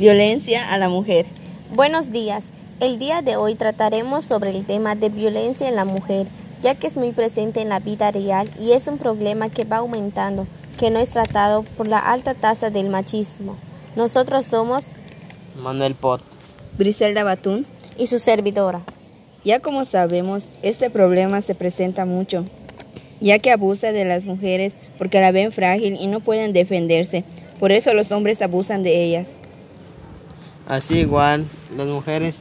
Violencia a la mujer. Buenos días. El día de hoy trataremos sobre el tema de violencia en la mujer, ya que es muy presente en la vida real y es un problema que va aumentando, que no es tratado por la alta tasa del machismo. Nosotros somos Manuel Pot, Briselda Batún y su servidora. Ya como sabemos, este problema se presenta mucho, ya que abusa de las mujeres porque la ven frágil y no pueden defenderse. Por eso los hombres abusan de ellas. Así igual, las mujeres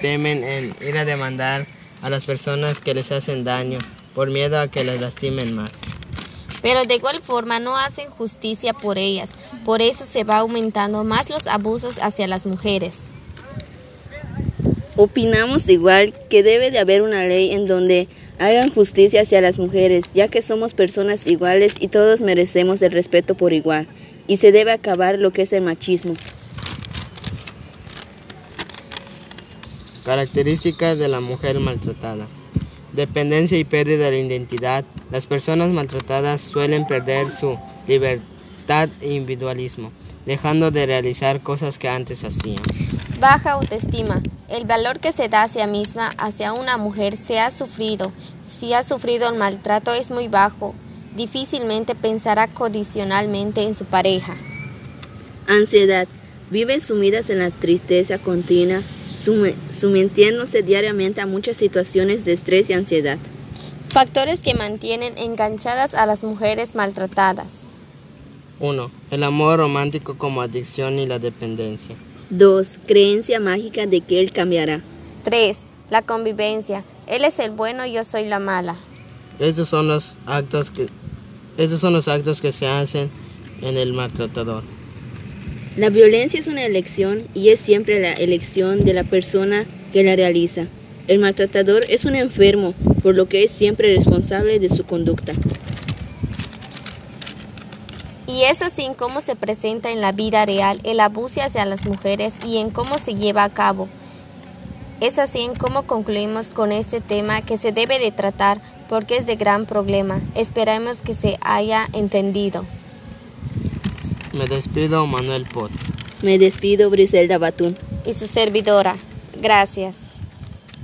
temen en ir a demandar a las personas que les hacen daño por miedo a que las lastimen más. Pero de igual forma no hacen justicia por ellas, por eso se va aumentando más los abusos hacia las mujeres. Opinamos igual que debe de haber una ley en donde hagan justicia hacia las mujeres, ya que somos personas iguales y todos merecemos el respeto por igual, y se debe acabar lo que es el machismo. Características de la mujer maltratada. Dependencia y pérdida de identidad. Las personas maltratadas suelen perder su libertad e individualismo, dejando de realizar cosas que antes hacían. Baja autoestima. El valor que se da hacia misma, hacia una mujer, se ha sufrido. Si ha sufrido el maltrato es muy bajo. Difícilmente pensará condicionalmente en su pareja. Ansiedad. Viven sumidas en la tristeza continua, sometiéndose diariamente a muchas situaciones de estrés y ansiedad. Factores que mantienen enganchadas a las mujeres maltratadas. 1. El amor romántico como adicción y la dependencia. 2. Creencia mágica de que él cambiará. 3. La convivencia. Él es el bueno y yo soy la mala. Estos son los actos que estos son los actos que se hacen en el maltratador. La violencia es una elección y es siempre la elección de la persona que la realiza. El maltratador es un enfermo, por lo que es siempre responsable de su conducta. Y es así en cómo se presenta en la vida real el abuso hacia las mujeres y en cómo se lleva a cabo. Es así en cómo concluimos con este tema que se debe de tratar porque es de gran problema. Esperamos que se haya entendido. Me despido Manuel Pot. Me despido Briselda Batún. Y su servidora. Gracias.